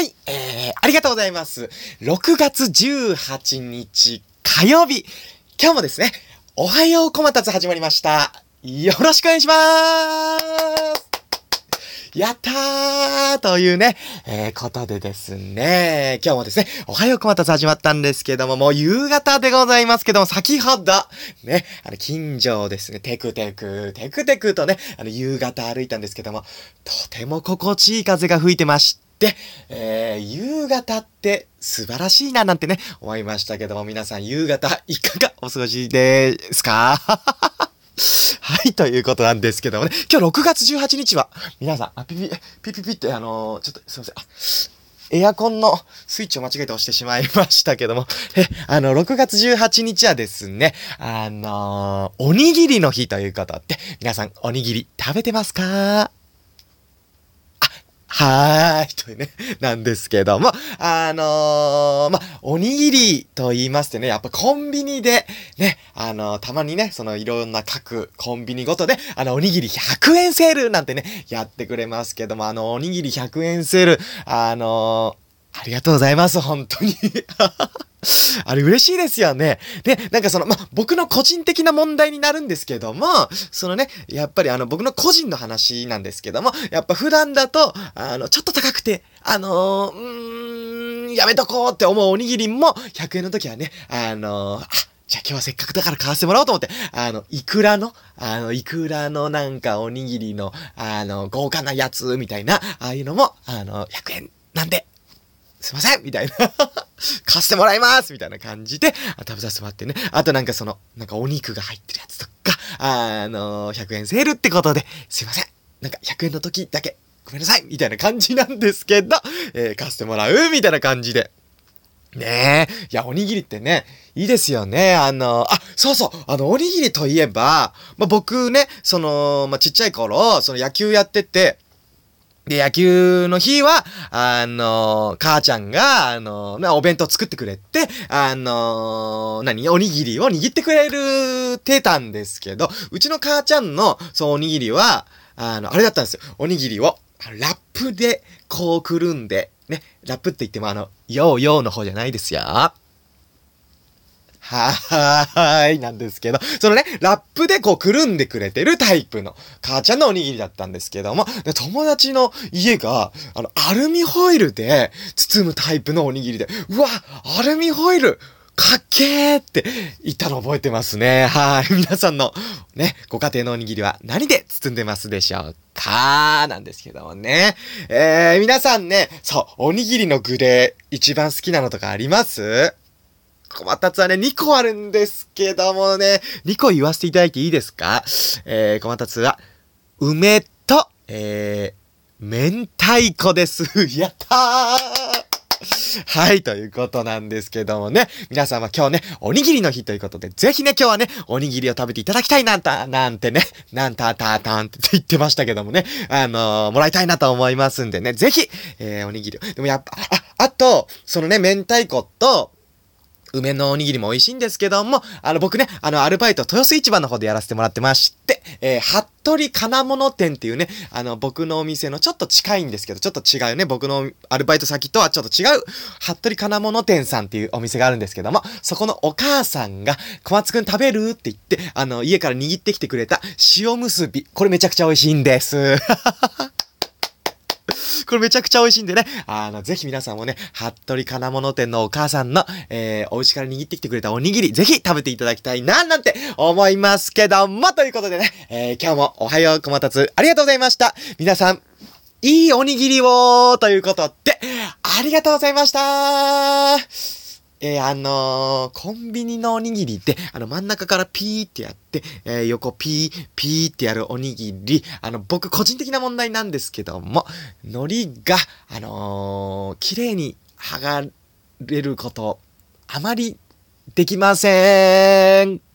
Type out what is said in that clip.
はい、えー、ありがとうございます。6月18日火曜日。今日もですね、おはようこまたつ始まりました。よろしくお願いしますやったーというね、えー、ことでですね、今日もですね、おはようこまたつ始まったんですけども、もう夕方でございますけども、先ほど、ね、あの、近所をですね、テクテク、テクテクとね、あの、夕方歩いたんですけども、とても心地いい風が吹いてまして、えー、夕方って素晴らしいななんてね、思いましたけども、皆さん夕方いかがお過ごしですか？はい、ということなんですけどもね、今日6月18日は、皆さん、あ、ピピ、ピピピって、あのー、ちょっと、すいません。エアコンのスイッチを間違えて押してしまいましたけども、え、あの、6月18日はですね、あのー、おにぎりの日ということで、皆さん、おにぎり食べてますか？はーい、というね、なんですけども、あのー、ま、おにぎりと言いましてね、やっぱコンビニで、ね、あのー、たまにね、そのいろんな各コンビニごとで、あの、おにぎり100円セールなんてね、やってくれますけども、あの、おにぎり100円セール、あのー、ありがとうございます、本当に。あれ嬉しいですよね。で、なんかその、ま、僕の個人的な問題になるんですけども、そのね、やっぱりあの、僕の個人の話なんですけども、やっぱ普段だと、あの、ちょっと高くて、あのー、うーん、やめとこうって思うおにぎりも、100円の時はね、あのー、あ、じゃあ今日はせっかくだから買わせてもらおうと思って、あの、イクラの、あの、イクラのなんかおにぎりの、あの、豪華なやつみたいな、ああいうのも、あの、100円なんで、すいませんみたいな貸してもらいますみたいな感じで、食べさせてもらってね。あとなんかその、なんかお肉が入ってるやつとか、あのー、100円セールってことで、すいません。なんか100円の時だけ、ごめんなさいみたいな感じなんですけど、えー、貸してもらうみたいな感じで。ねえ。いや、おにぎりってね、いいですよね。あの、あ、そうそう、あの、おにぎりといえば、まあ、僕ね、その、まあ、ちっちゃい頃、その野球やってて、で、野球の日は、あの、母ちゃんが、あの、お弁当作ってくれて、あの、何おにぎりを握ってくれるてたんですけど、うちの母ちゃんの、そう、おにぎりは、あの、あれだったんですよ。おにぎりを、ラップで、こうくるんで、ね、ラップって言ってもあの、ヨーヨーの方じゃないですよ。はーい、なんですけど、そのね、ラップでこうくるんでくれてるタイプの母ちゃんのおにぎりだったんですけども、で友達の家が、あの、アルミホイルで包むタイプのおにぎりで、うわ、アルミホイルかっけーって言ったの覚えてますね。はい。皆さんのね、ご家庭のおにぎりは何で包んでますでしょうか？なんですけどもね。えー、皆さんね、そう、おにぎりの具で一番好きなのとかあります？小松はね、2個あるんですけどもね、2個言わせていただいていいですか？えー、小松は、梅と、えー、明太子です。やったーはい、ということなんですけどもね。皆さんは今日ね、おにぎりの日ということで、ぜひね、今日はね、おにぎりを食べていただきたいなんた、なんてね、なんたたたんって 言ってましたけどもね、あのー、もらいたいなと思いますんでね、ぜひ、えー、おにぎりを。でもやっぱ、あ、あと、そのね、明太子と、梅のおにぎりも美味しいんですけども、あの僕ね、あのアルバイト豊洲市場の方でやらせてもらってまして、えー、服部金物店っていうね、あの僕のお店のちょっと近いんですけど、ちょっと違うね、僕のアルバイト先とはちょっと違う、服部金物店さんっていうお店があるんですけども、そこのお母さんが、小松くん食べるって言って、あの、家から握ってきてくれた塩結び。これめちゃくちゃ美味しいんです。これめちゃくちゃ美味しいんでね、あの、ぜひ皆さんもね、服部金物店のお母さんの、えー、お家から握ってきてくれたおにぎり、ぜひ食べていただきたいな、なんて思いますけども、ということでね、えー、今日もおはようこまたつ、ありがとうございました。皆さん、いいおにぎりをということで、ありがとうございましたえー、あのー、コンビニのおにぎりって、あの、真ん中からピーってやって、えー、横ピー、ピーってやるおにぎり、あの、僕個人的な問題なんですけども、海苔が、あのー、綺麗に剥がれること、あまりできません。